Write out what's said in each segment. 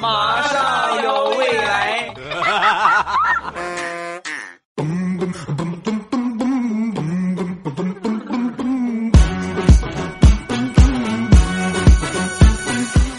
马上有未来。哈哈哈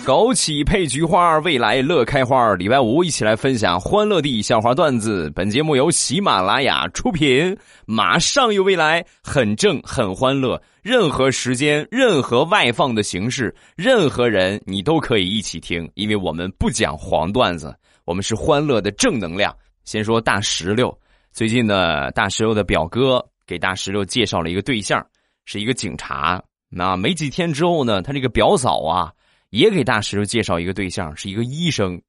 枸杞配菊花，未来乐开花。礼拜五一起来分享欢乐地笑话段子。本节目由喜马拉雅出品。马上有未来，很正很欢乐。任何时间、任何外放的形式、任何人，你都可以一起听，因为我们不讲黄段子，我们是欢乐的正能量。先说大石榴，最近呢，大石榴的表哥给大石榴介绍了一个对象，是一个警察。那没几天之后呢，他这个表嫂啊。也给大石榴介绍一个对象，是一个医生，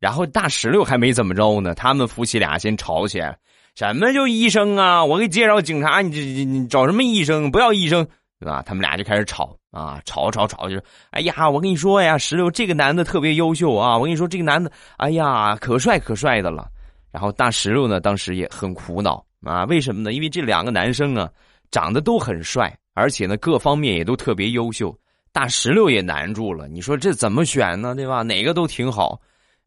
然后大石榴还没怎么着呢，他们夫妻俩先吵起来，什么叫医生啊？我给你介绍警察，你这你找什么医生？不要医生，对吧？他们俩就开始吵啊，吵吵吵，就是：“哎呀，我跟你说呀，石榴这个男的特别优秀啊，我跟你说这个男的，哎呀，可帅可帅的了。”然后大石榴呢，当时也很苦恼啊，为什么呢？因为这两个男生啊，长得都很帅，而且呢，各方面也都特别优秀。大石榴也难住了，你说这怎么选呢？对吧？哪个都挺好，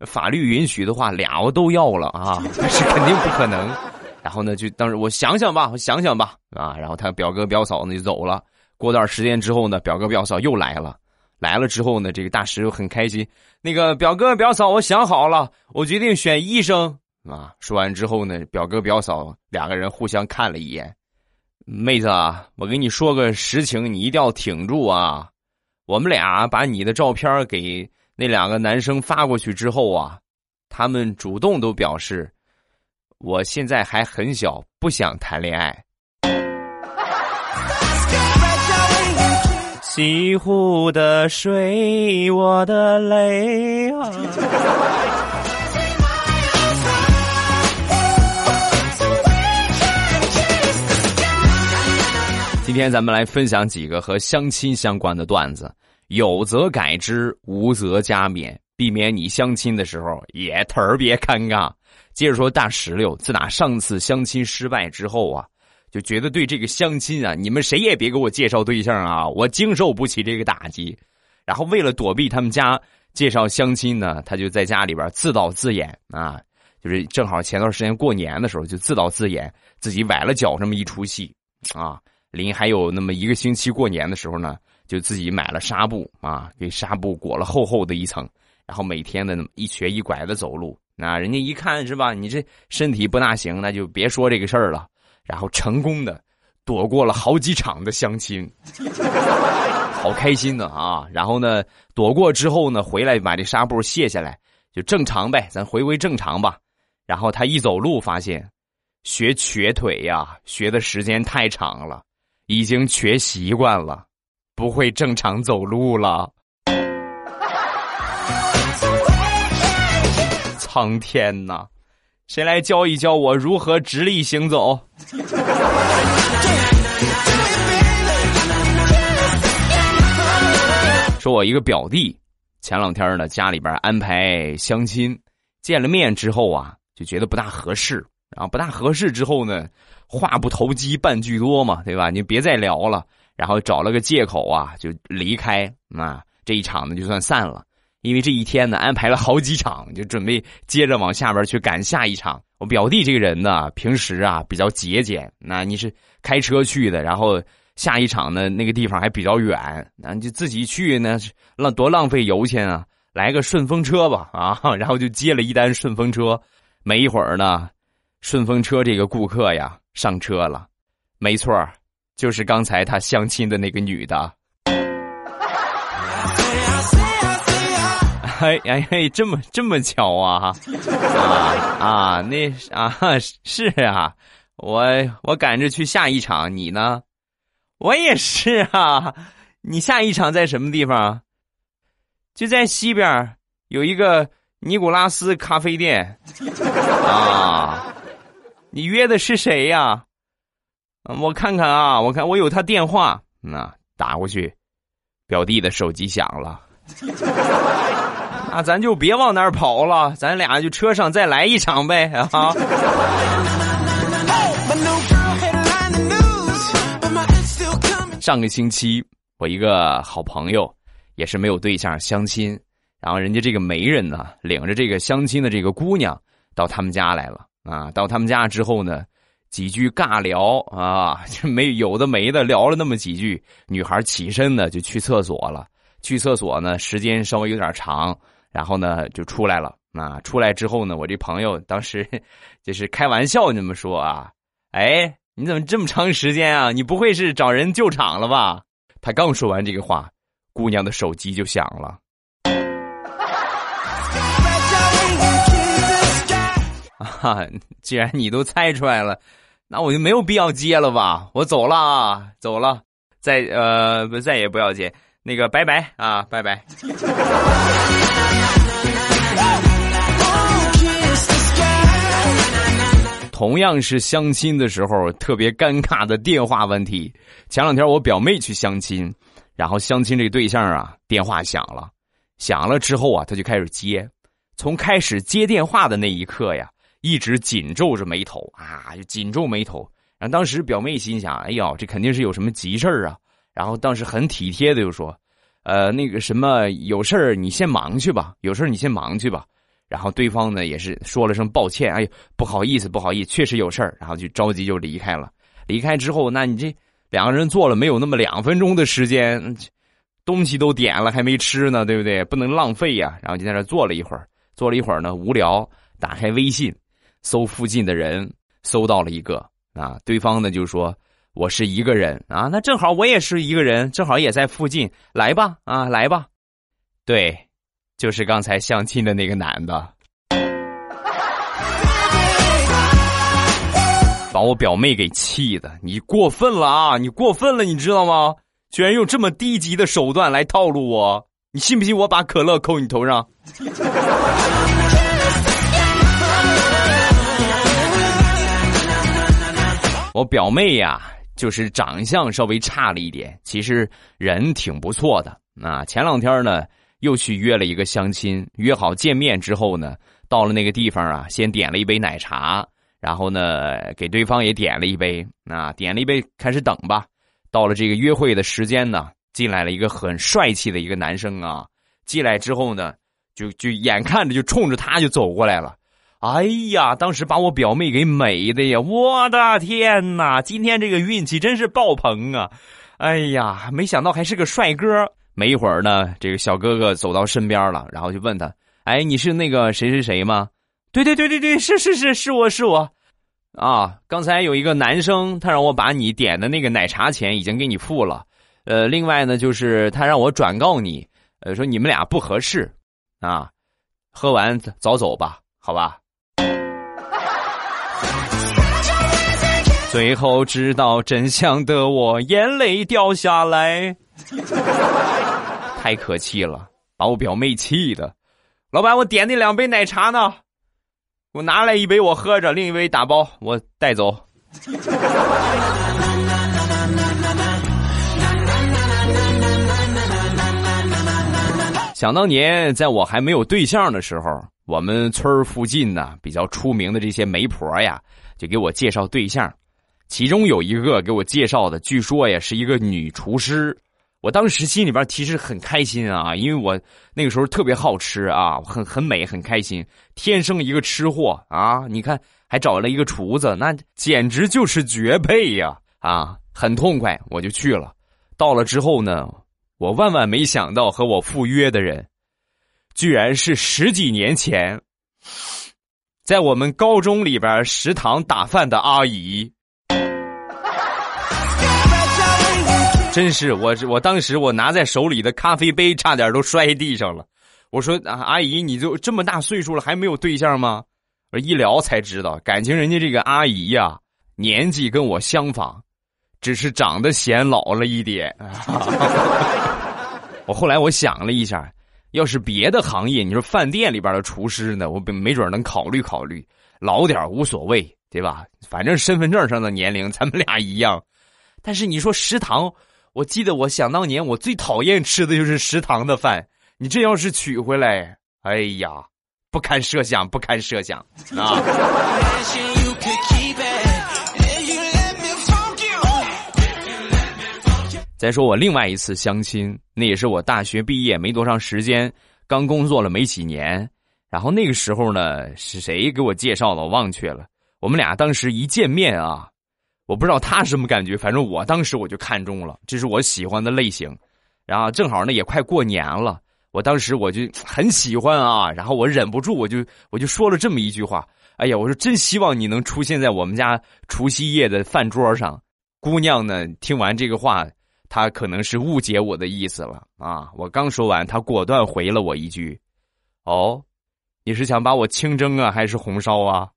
法律允许的话，俩我都要了啊，但是肯定不可能。然后呢，就当时我想想吧，我想想吧，啊，然后他表哥表嫂呢就走了。过段时间之后呢，表哥表嫂又来了，来了之后呢，这个大石榴很开心。那个表哥表嫂，我想好了，我决定选医生啊。说完之后呢，表哥表嫂两个人互相看了一眼，妹子啊，我跟你说个实情，你一定要挺住啊。我们俩把你的照片给那两个男生发过去之后啊，他们主动都表示，我现在还很小，不想谈恋爱。西湖的水，我的泪啊。今天咱们来分享几个和相亲相关的段子，有则改之，无则加勉，避免你相亲的时候也特别尴尬。接着说大石榴，自打上次相亲失败之后啊，就觉得对这个相亲啊，你们谁也别给我介绍对象啊，我经受不起这个打击。然后为了躲避他们家介绍相亲呢，他就在家里边自导自演啊，就是正好前段时间过年的时候就自导自演，自己崴了脚这么一出戏啊。临还有那么一个星期过年的时候呢，就自己买了纱布啊，给纱布裹了厚厚的一层，然后每天的那么一瘸一拐的走路。那人家一看是吧，你这身体不大行，那就别说这个事儿了。然后成功的躲过了好几场的相亲，好开心呢啊！然后呢，躲过之后呢，回来把这纱布卸下来，就正常呗，咱回归正常吧。然后他一走路发现，学瘸腿呀，学的时间太长了。已经瘸习惯了，不会正常走路了。苍天呐，谁来教一教我如何直立行走？说，我一个表弟，前两天呢，家里边安排相亲，见了面之后啊，就觉得不大合适，然后不大合适之后呢。话不投机半句多嘛，对吧？你别再聊了，然后找了个借口啊，就离开啊。这一场呢就算散了，因为这一天呢安排了好几场，就准备接着往下边去赶下一场。我表弟这个人呢，平时啊比较节俭，那你是开车去的，然后下一场呢那个地方还比较远，那就自己去呢浪多浪费油钱啊，来个顺风车吧啊，然后就接了一单顺风车，没一会儿呢，顺风车这个顾客呀。上车了，没错就是刚才他相亲的那个女的。哎 哎嘿，这么这么巧啊！啊啊，那啊是啊，我我赶着去下一场，你呢？我也是啊。你下一场在什么地方？就在西边有一个尼古拉斯咖啡店啊。你约的是谁呀？我看看啊，我看我有他电话，那打过去，表弟的手机响了，那 咱就别往那儿跑了，咱俩就车上再来一场呗啊！上个星期，我一个好朋友也是没有对象相亲，然然后人家这个媒人呢，领着这个相亲的这个姑娘到他们家来了啊。到他们家之后呢，几句尬聊啊，就 没有的没的聊了那么几句。女孩起身呢就去厕所了，去厕所呢时间稍微有点长，然后呢就出来了啊。出来之后呢，我这朋友当时 就是开玩笑那么说啊，哎，你怎么这么长时间啊？你不会是找人救场了吧？他刚说完这个话，姑娘的手机就响了。啊，既然你都猜出来了，那我就没有必要接了吧？我走了，啊，走了，再呃不，再也不要接，那个拜拜啊，拜拜。同样是相亲的时候，特别尴尬的电话问题。前两天我表妹去相亲，然后相亲这个对象啊，电话响了，响了之后啊，他就开始接，从开始接电话的那一刻呀。一直紧皱着眉头啊，就紧皱眉头。然后当时表妹心想：“哎呦，这肯定是有什么急事儿啊！”然后当时很体贴的就说：“呃，那个什么，有事儿你先忙去吧，有事儿你先忙去吧。”然后对方呢也是说了声抱歉：“哎呦，不好意思，不好意思，确实有事儿。”然后就着急就离开了。离开之后，那你这两个人坐了没有那么两分钟的时间，东西都点了还没吃呢，对不对？不能浪费呀。然后就在那坐了一会儿，坐了一会儿呢，无聊，打开微信。搜附近的人，搜到了一个啊，对方呢就说：“我是一个人啊，那正好我也是一个人，正好也在附近，来吧啊，来吧。”对，就是刚才相亲的那个男的，把我表妹给气的，你过分了啊，你过分了，你知道吗？居然用这么低级的手段来套路我，你信不信我把可乐扣你头上？我表妹呀，就是长相稍微差了一点，其实人挺不错的。啊，前两天呢，又去约了一个相亲，约好见面之后呢，到了那个地方啊，先点了一杯奶茶，然后呢，给对方也点了一杯。啊，点了一杯，开始等吧。到了这个约会的时间呢，进来了一个很帅气的一个男生啊，进来之后呢，就就眼看着就冲着他就走过来了。哎呀，当时把我表妹给美的呀！我的天哪，今天这个运气真是爆棚啊！哎呀，没想到还是个帅哥。没一会儿呢，这个小哥哥走到身边了，然后就问他：“哎，你是那个谁谁谁吗？”“对对对对对，是是是是我是我。”啊，刚才有一个男生，他让我把你点的那个奶茶钱已经给你付了。呃，另外呢，就是他让我转告你，呃，说你们俩不合适，啊，喝完早走吧，好吧。最后知道真相的我，眼泪掉下来，太可气了，把我表妹气的。老板，我点那两杯奶茶呢？我拿来一杯我喝着，另一杯打包我带走。想当年，在我还没有对象的时候，我们村附近呢比较出名的这些媒婆呀，就给我介绍对象。其中有一个给我介绍的，据说呀是一个女厨师。我当时心里边其实很开心啊，因为我那个时候特别好吃啊，很很美，很开心，天生一个吃货啊！你看，还找了一个厨子，那简直就是绝配呀！啊，很痛快，我就去了。到了之后呢，我万万没想到和我赴约的人，居然是十几年前在我们高中里边食堂打饭的阿姨。真是我，我当时我拿在手里的咖啡杯差点都摔地上了。我说：“阿姨，你就这么大岁数了，还没有对象吗？”我一聊才知道，感情人家这个阿姨呀，年纪跟我相仿，只是长得显老了一点。我后来我想了一下，要是别的行业，你说饭店里边的厨师呢，我没准能考虑考虑，老点无所谓，对吧？反正身份证上的年龄咱们俩一样。但是你说食堂。我记得，我想当年我最讨厌吃的就是食堂的饭。你这要是娶回来，哎呀，不堪设想，不堪设想啊！再说我另外一次相亲，那也是我大学毕业没多长时间，刚工作了没几年。然后那个时候呢，是谁给我介绍的？我忘却了。我们俩当时一见面啊，我不知道他什么感觉，反正我当时我就看中了，这是我喜欢的类型。然后正好呢也快过年了，我当时我就 很喜欢啊，然后我忍不住我就我就说了这么一句话：“哎呀，我说真希望你能出现在我们家除夕夜的饭桌上。”姑娘呢听完这个话，她可能是误解我的意思了啊！我刚说完，她果断回了我一句：“哦。”你是想把我清蒸啊，还是红烧啊？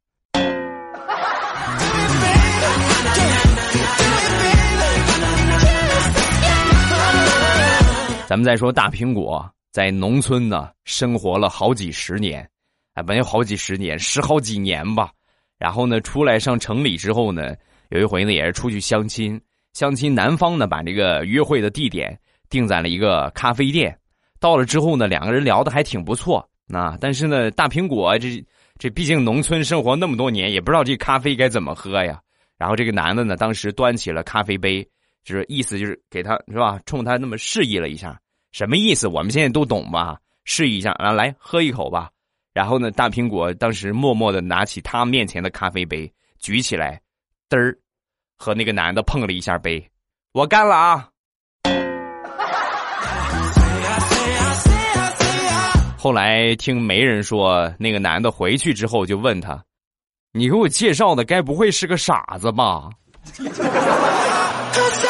咱们再说大苹果，在农村呢生活了好几十年，哎，没有好几十年，十好几年吧。然后呢，出来上城里之后呢，有一回呢也是出去相亲，相亲男方呢把这个约会的地点定在了一个咖啡店，到了之后呢，两个人聊的还挺不错。那但是呢，大苹果这这毕竟农村生活那么多年，也不知道这咖啡该怎么喝呀。然后这个男的呢，当时端起了咖啡杯，就是意思就是给他是吧，冲他那么示意了一下，什么意思？我们现在都懂吧？示意一下啊，来喝一口吧。然后呢，大苹果当时默默的拿起他面前的咖啡杯，举起来，嘚儿，和那个男的碰了一下杯，我干了啊。后来听媒人说，那个男的回去之后就问他：“你给我介绍的该不会是个傻子吧？”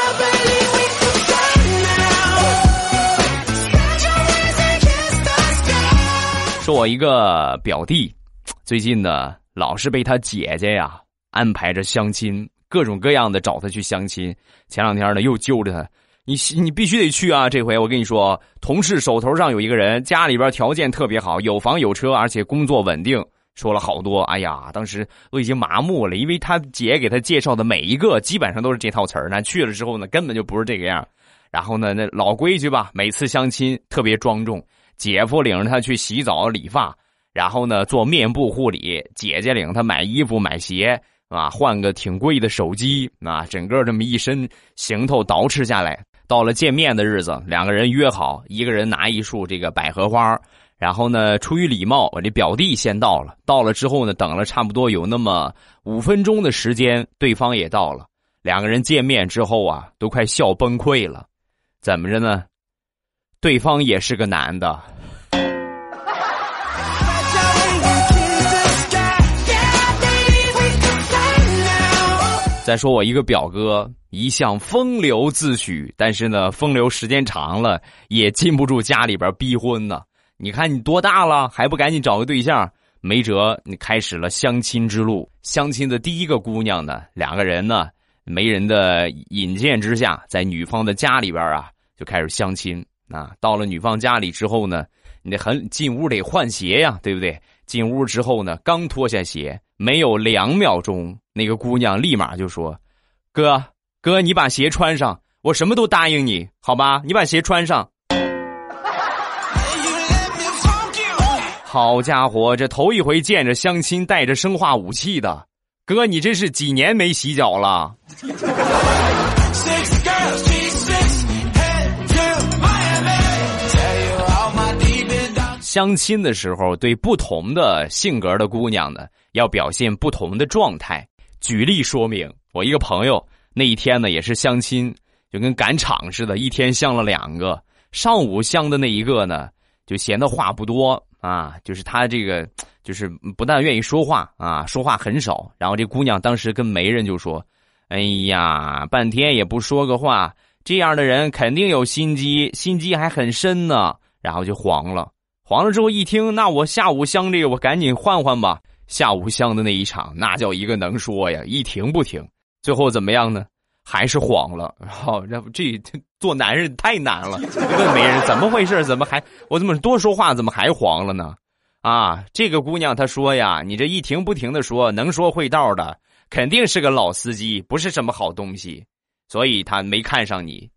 说我一个表弟，最近呢老是被他姐姐呀安排着相亲，各种各样的找他去相亲。前两天呢又揪着他。你你必须得去啊！这回我跟你说，同事手头上有一个人，家里边条件特别好，有房有车，而且工作稳定。说了好多，哎呀，当时都已经麻木了，因为他姐给他介绍的每一个基本上都是这套词儿。那去了之后呢，根本就不是这个样。然后呢，那老规矩吧，每次相亲特别庄重，姐夫领着他去洗澡理发，然后呢做面部护理，姐姐领他买衣服买鞋啊，换个挺贵的手机啊，整个这么一身行头捯饬下来。到了见面的日子，两个人约好，一个人拿一束这个百合花，然后呢，出于礼貌，我这表弟先到了。到了之后呢，等了差不多有那么五分钟的时间，对方也到了。两个人见面之后啊，都快笑崩溃了。怎么着呢？对方也是个男的。再说我一个表哥。一向风流自诩，但是呢，风流时间长了也禁不住家里边逼婚呢。你看你多大了，还不赶紧找个对象？没辙，你开始了相亲之路。相亲的第一个姑娘呢，两个人呢，媒人的引荐之下，在女方的家里边啊，就开始相亲。啊，到了女方家里之后呢，你得很进屋得换鞋呀，对不对？进屋之后呢，刚脱下鞋，没有两秒钟，那个姑娘立马就说：“哥。”哥，你把鞋穿上，我什么都答应你，好吧？你把鞋穿上。好家伙，这头一回见着相亲带着生化武器的，哥，你这是几年没洗脚了？相亲的时候，对不同的性格的姑娘呢，要表现不同的状态。举例说明，我一个朋友。那一天呢，也是相亲，就跟赶场似的，一天相了两个。上午相的那一个呢，就闲的话不多啊，就是他这个，就是不但愿意说话啊，说话很少。然后这姑娘当时跟媒人就说：“哎呀，半天也不说个话，这样的人肯定有心机，心机还很深呢。”然后就黄了，黄了之后一听，那我下午香这个，我赶紧换换吧。下午香的那一场，那叫一个能说呀，一停不停。最后怎么样呢？还是黄了。然后，这这做男人太难了。问媒人怎么回事？怎么还我怎么多说话？怎么还黄了呢？啊，这个姑娘她说呀，你这一停不停的说，能说会道的，肯定是个老司机，不是什么好东西，所以她没看上你。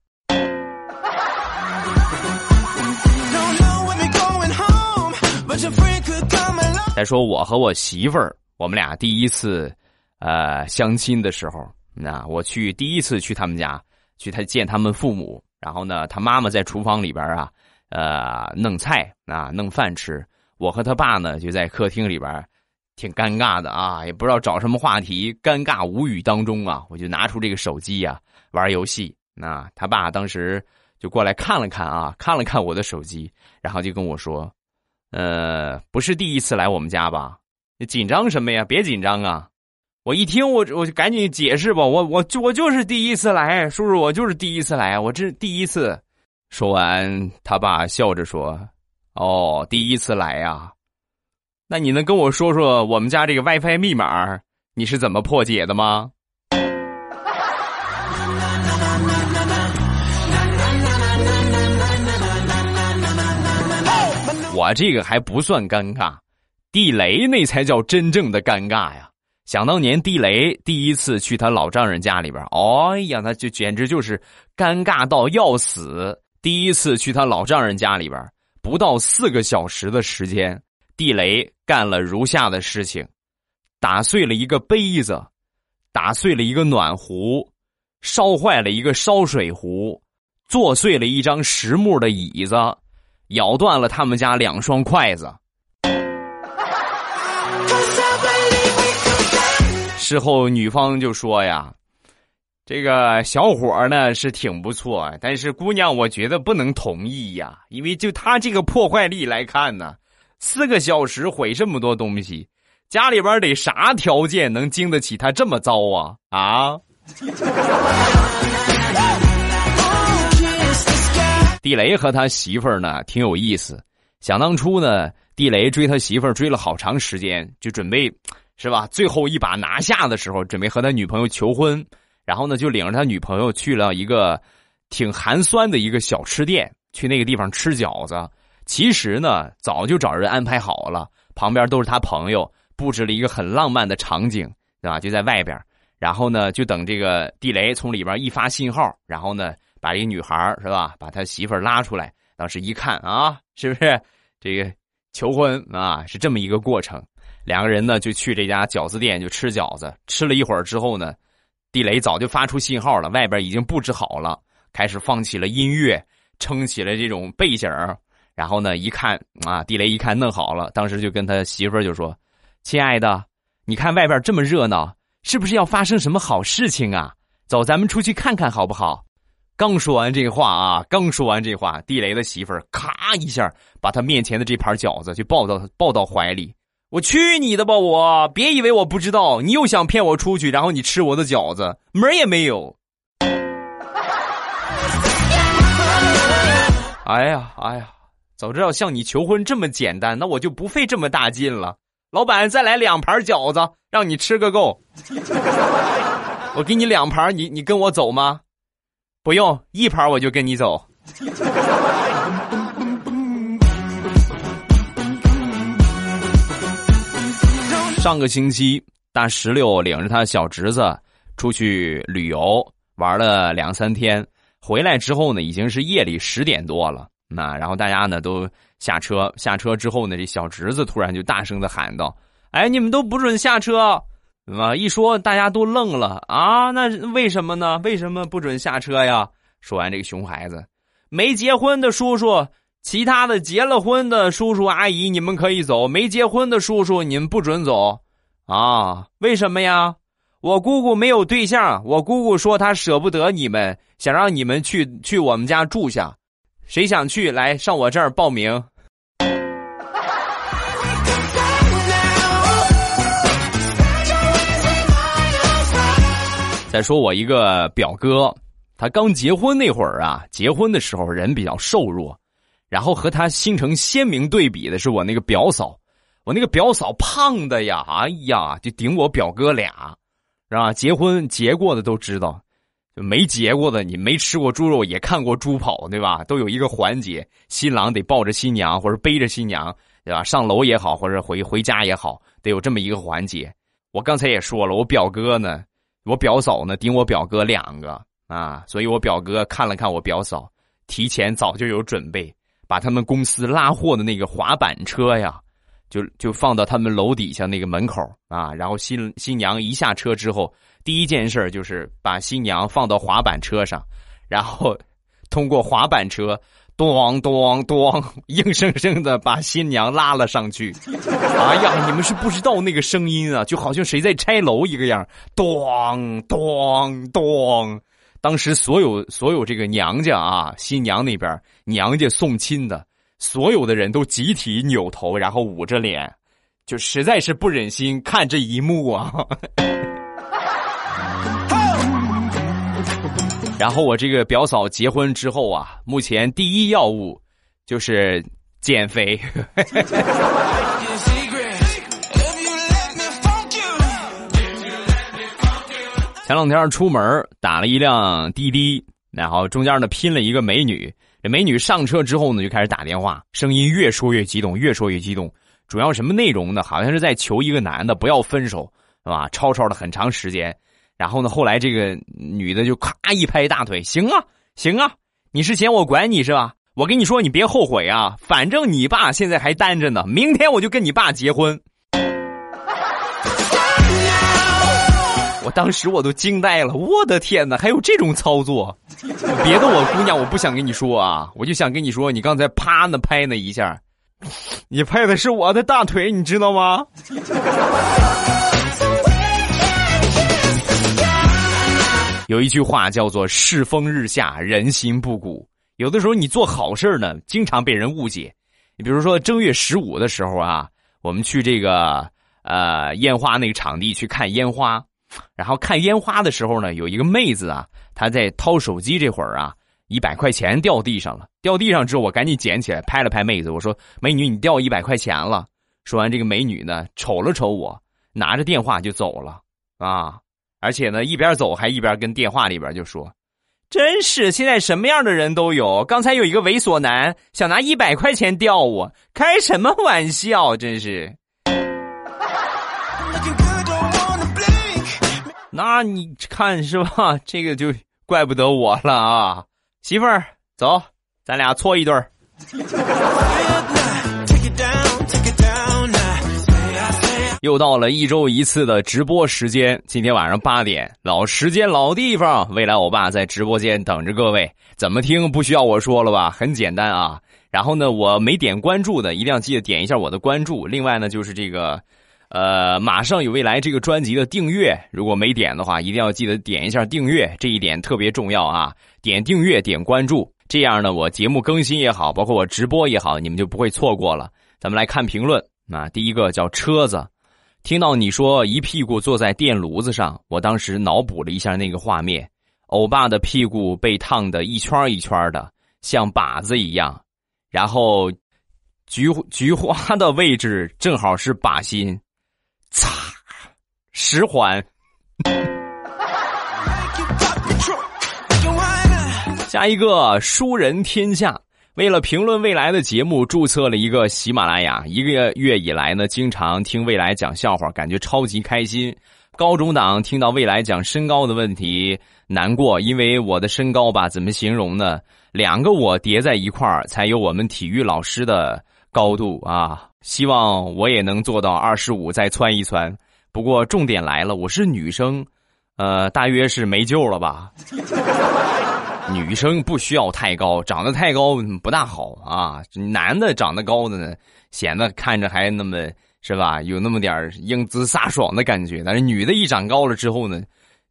再说我和我媳妇儿，我们俩第一次。呃，相亲的时候，那我去第一次去他们家，去他见他们父母，然后呢，他妈妈在厨房里边啊，呃，弄菜啊，弄饭吃。我和他爸呢，就在客厅里边，挺尴尬的啊，也不知道找什么话题，尴尬无语当中啊，我就拿出这个手机呀，玩游戏。那他爸当时就过来看了看啊，看了看我的手机，然后就跟我说：“呃，不是第一次来我们家吧？你紧张什么呀？别紧张啊！”我一听，我我就赶紧解释吧，我我我就是第一次来，叔叔，我就是第一次来，我这第一次。说完，他爸笑着说。哦，第一次来呀？那你能跟我说说我们家这个 WiFi 密码你是怎么破解的吗？我这个还不算尴尬，地雷那才叫真正的尴尬呀！想当年地雷第一次去他老丈人家里边，哎呀，那就简直就是尴尬到要死。第一次去他老丈人家里边。不到四个小时的时间，地雷干了如下的事情：打碎了一个杯子，打碎了一个暖壶，烧坏了一个烧水壶，做碎了一张实木的椅子，咬断了他们家两双筷子。事后女方就说呀。这个小伙儿呢是挺不错，但是姑娘，我觉得不能同意呀，因为就他这个破坏力来看呢，四个小时毁这么多东西，家里边得啥条件能经得起他这么糟啊啊！地雷和他媳妇儿呢挺有意思，想当初呢，地雷追他媳妇儿追了好长时间，就准备是吧？最后一把拿下的时候，准备和他女朋友求婚。然后呢，就领着他女朋友去了一个挺寒酸的一个小吃店，去那个地方吃饺子。其实呢，早就找人安排好了，旁边都是他朋友，布置了一个很浪漫的场景，对吧？就在外边。然后呢，就等这个地雷从里边一发信号，然后呢，把一女孩是吧，把他媳妇拉出来。当时一看啊，是不是这个求婚啊？是这么一个过程。两个人呢，就去这家饺子店就吃饺子。吃了一会儿之后呢。地雷早就发出信号了，外边已经布置好了，开始放起了音乐，撑起了这种背景然后呢，一看啊，地雷一看弄好了，当时就跟他媳妇儿就说：“亲爱的，你看外边这么热闹，是不是要发生什么好事情啊？走，咱们出去看看好不好？”刚说完这话啊，刚说完这话，地雷的媳妇儿咔一下把他面前的这盘饺子就抱到抱到怀里。我去你的吧！我别以为我不知道，你又想骗我出去，然后你吃我的饺子，门也没有。哎呀哎呀，早知道向你求婚这么简单，那我就不费这么大劲了。老板，再来两盘饺子，让你吃个够。我给你两盘，你你跟我走吗？不用，一盘我就跟你走。上个星期，大石榴领着他小侄子出去旅游，玩了两三天。回来之后呢，已经是夜里十点多了。那然后大家呢都下车，下车之后呢，这小侄子突然就大声的喊道：“哎，你们都不准下车！”啊，一说大家都愣了啊。那为什么呢？为什么不准下车呀？说完，这个熊孩子，没结婚的叔叔。其他的结了婚的叔叔阿姨，你们可以走；没结婚的叔叔，你们不准走，啊？为什么呀？我姑姑没有对象，我姑姑说她舍不得你们，想让你们去去我们家住下。谁想去？来上我这儿报名。再说我一个表哥，他刚结婚那会儿啊，结婚的时候人比较瘦弱。然后和他形成鲜明对比的是我那个表嫂，我那个表嫂胖的呀，哎呀，就顶我表哥俩，是吧？结婚结过的都知道，就没结过的，你没吃过猪肉也看过猪跑，对吧？都有一个环节，新郎得抱着新娘或者背着新娘，对吧？上楼也好，或者回回家也好，得有这么一个环节。我刚才也说了，我表哥呢，我表嫂呢顶我表哥两个啊，所以我表哥看了看我表嫂，提前早就有准备。把他们公司拉货的那个滑板车呀，就就放到他们楼底下那个门口啊。然后新新娘一下车之后，第一件事就是把新娘放到滑板车上，然后通过滑板车咚咚咚，硬生生的把新娘拉了上去。哎呀，你们是不知道那个声音啊，就好像谁在拆楼一个样，咚咚咚。当时所有所有这个娘家啊，新娘那边娘家送亲的所有的人都集体扭头，然后捂着脸，就实在是不忍心看这一幕啊。然后我这个表嫂结婚之后啊，目前第一要务就是减肥。前两天出门打了一辆滴滴，然后中间呢拼了一个美女。这美女上车之后呢，就开始打电话，声音越说越激动，越说越激动。主要什么内容呢？好像是在求一个男的不要分手，是吧？吵吵了很长时间。然后呢，后来这个女的就咔一拍大腿：“行啊，行啊，你是嫌我管你是吧？我跟你说，你别后悔啊，反正你爸现在还单着呢，明天我就跟你爸结婚。”我当时我都惊呆了，我的天哪，还有这种操作！别的我姑娘我不想跟你说啊，我就想跟你说，你刚才啪那拍那一下，你拍的是我的大腿，你知道吗？有一句话叫做“世风日下，人心不古”。有的时候你做好事呢，经常被人误解。你比如说正月十五的时候啊，我们去这个呃烟花那个场地去看烟花。然后看烟花的时候呢，有一个妹子啊，她在掏手机，这会儿啊，一百块钱掉地上了。掉地上之后，我赶紧捡起来，拍了拍妹子，我说：“美女，你掉一百块钱了。”说完，这个美女呢，瞅了瞅我，拿着电话就走了啊！而且呢，一边走还一边跟电话里边就说：“真是现在什么样的人都有。刚才有一个猥琐男想拿一百块钱吊我，开什么玩笑？真是。”那你看是吧？这个就怪不得我了啊！媳妇儿，走，咱俩搓一对又到了一周一次的直播时间，今天晚上八点，老时间老地方，未来欧巴在直播间等着各位。怎么听不需要我说了吧？很简单啊。然后呢，我没点关注的，一定要记得点一下我的关注。另外呢，就是这个。呃，马上有未来这个专辑的订阅，如果没点的话，一定要记得点一下订阅，这一点特别重要啊！点订阅，点关注，这样呢，我节目更新也好，包括我直播也好，你们就不会错过了。咱们来看评论那，第一个叫车子，听到你说一屁股坐在电炉子上，我当时脑补了一下那个画面，欧巴的屁股被烫的一圈一圈的，像靶子一样，然后菊菊花的位置正好是靶心。擦，十环。下一个书人天下，为了评论未来的节目，注册了一个喜马拉雅。一个月以来呢，经常听未来讲笑话，感觉超级开心。高中党听到未来讲身高的问题，难过，因为我的身高吧，怎么形容呢？两个我叠在一块儿，才有我们体育老师的高度啊。希望我也能做到二十五再窜一窜，不过重点来了，我是女生，呃，大约是没救了吧？女生不需要太高，长得太高不大好啊。男的长得高的呢，显得看着还那么是吧？有那么点英姿飒爽的感觉。但是女的一长高了之后呢，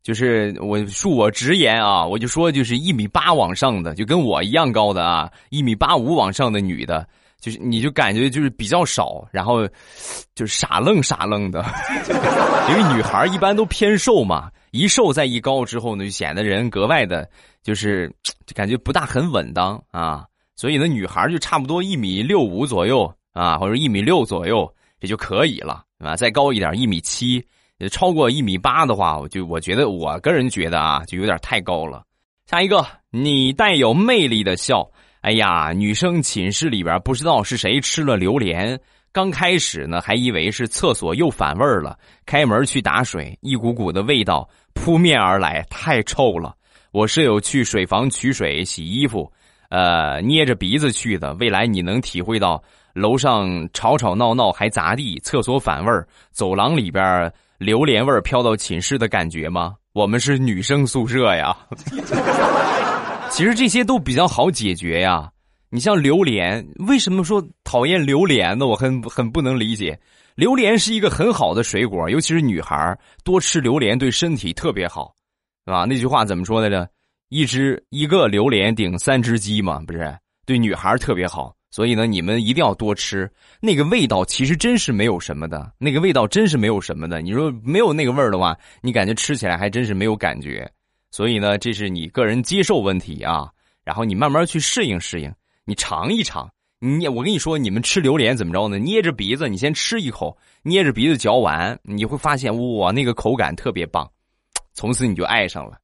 就是我恕我直言啊，我就说就是一米八往上的，就跟我一样高的啊，一米八五往上的女的。就是你就感觉就是比较少，然后就傻愣傻愣的，因为女孩一般都偏瘦嘛，一瘦再一高之后呢，就显得人格外的，就是就感觉不大很稳当啊。所以呢，女孩就差不多一米六五左右啊，或者一米六左右这就可以了啊。再高一点一米七，超过一米八的话，我就我觉得我个人觉得啊，就有点太高了。下一个，你带有魅力的笑。哎呀，女生寝室里边不知道是谁吃了榴莲，刚开始呢还以为是厕所又反味了，开门去打水，一股股的味道扑面而来，太臭了。我室友去水房取水洗衣服，呃，捏着鼻子去的。未来你能体会到楼上吵吵闹闹还砸地，厕所反味儿走廊里边榴莲味儿飘到寝室的感觉吗？我们是女生宿舍呀。其实这些都比较好解决呀，你像榴莲，为什么说讨厌榴莲呢？我很很不能理解。榴莲是一个很好的水果，尤其是女孩多吃榴莲对身体特别好，是吧？那句话怎么说来着？一只一个榴莲顶三只鸡嘛，不是？对女孩特别好，所以呢，你们一定要多吃。那个味道其实真是没有什么的，那个味道真是没有什么的。你说没有那个味儿的话，你感觉吃起来还真是没有感觉。所以呢，这是你个人接受问题啊。然后你慢慢去适应适应，你尝一尝。你我跟你说，你们吃榴莲怎么着呢？捏着鼻子，你先吃一口，捏着鼻子嚼完，你会发现哇，那个口感特别棒，从此你就爱上了。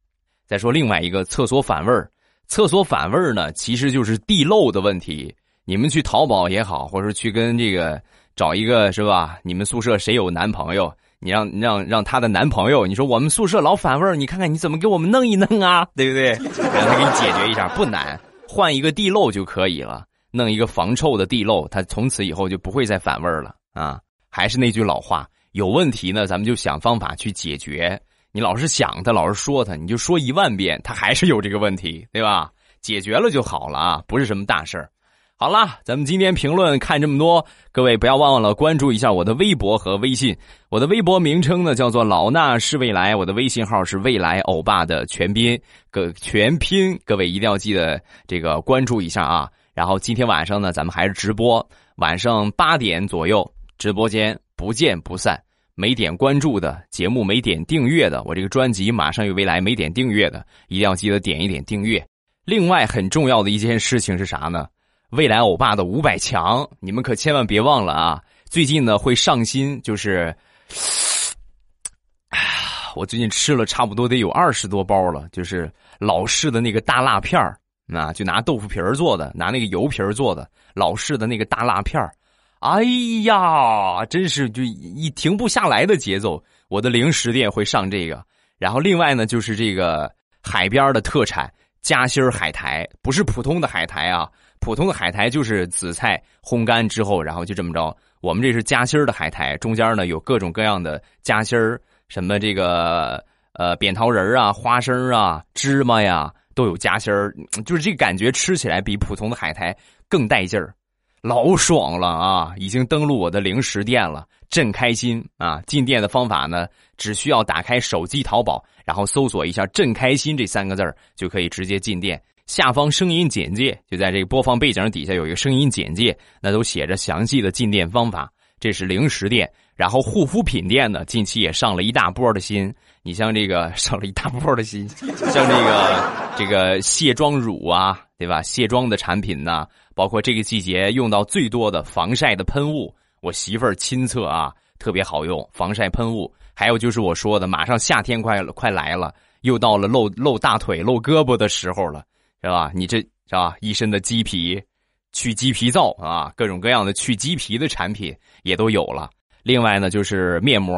再说另外一个厕所反味儿，厕所反味儿呢，其实就是地漏的问题。你们去淘宝也好，或者去跟这个找一个是吧？你们宿舍谁有男朋友？你让让让他的男朋友，你说我们宿舍老反味儿，你看看你怎么给我们弄一弄啊？对不对？让他给你解决一下，不难，换一个地漏就可以了。弄一个防臭的地漏，它从此以后就不会再反味儿了啊！还是那句老话，有问题呢，咱们就想方法去解决。你老是想他，老是说他，你就说一万遍，他还是有这个问题，对吧？解决了就好了啊，不是什么大事儿。好了，咱们今天评论看这么多，各位不要忘了关注一下我的微博和微信。我的微博名称呢叫做老衲是未来，我的微信号是未来欧巴的全拼，各全拼，各位一定要记得这个关注一下啊。然后今天晚上呢，咱们还是直播，晚上八点左右，直播间不见不散。没点关注的节目，没点订阅的，我这个专辑马上有未来，没点订阅的，一定要记得点一点订阅。另外很重要的一件事情是啥呢？未来欧巴的五百强，你们可千万别忘了啊！最近呢会上新，就是，哎呀，我最近吃了差不多得有二十多包了，就是老式的那个大辣片儿。那就拿豆腐皮儿做的，拿那个油皮儿做的，老式的那个大辣片儿，哎呀，真是就一停不下来的节奏。我的零食店会上这个，然后另外呢就是这个海边的特产夹心海苔，不是普通的海苔啊，普通的海苔就是紫菜烘干之后，然后就这么着。我们这是夹心的海苔，中间呢有各种各样的夹心儿，什么这个呃扁桃仁啊、花生啊、芝麻呀。都有夹心儿，就是这个感觉，吃起来比普通的海苔更带劲儿，老爽了啊！已经登录我的零食店了，正开心啊！进店的方法呢，只需要打开手机淘宝，然后搜索一下“正开心”这三个字儿，就可以直接进店。下方声音简介就在这个播放背景底下有一个声音简介，那都写着详细的进店方法。这是零食店，然后护肤品店呢，近期也上了一大波的新。你像这个上了一大波的心，像这个这个卸妆乳啊，对吧？卸妆的产品呢，包括这个季节用到最多的防晒的喷雾，我媳妇儿亲测啊，特别好用防晒喷雾。还有就是我说的，马上夏天快，快来了，又到了露露大腿、露胳膊的时候了，是吧？你这是吧？一身的鸡皮。去鸡皮皂啊，各种各样的去鸡皮的产品也都有了。另外呢，就是面膜，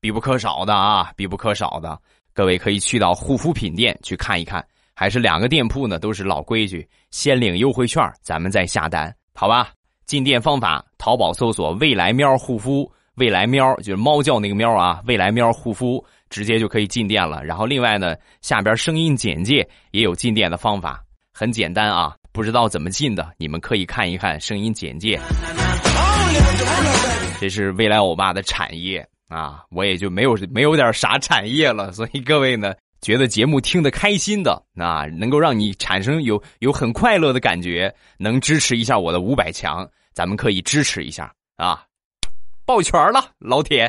必不可少的啊，必不可少的。各位可以去到护肤品店去看一看，还是两个店铺呢，都是老规矩，先领优惠券，咱们再下单，好吧？进店方法：淘宝搜索“未来喵护肤”，未来喵就是猫叫那个喵啊，未来喵护肤，直接就可以进店了。然后另外呢，下边声音简介也有进店的方法，很简单啊。不知道怎么进的，你们可以看一看声音简介。这是未来欧巴的产业啊，我也就没有没有点啥产业了。所以各位呢，觉得节目听得开心的，啊，能够让你产生有有很快乐的感觉，能支持一下我的五百强，咱们可以支持一下啊，抱拳了，老铁。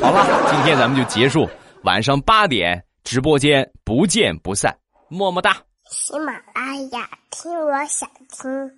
好了，今天咱们就结束，晚上八点直播间不见不散，么么哒。喜马拉雅，听我想听。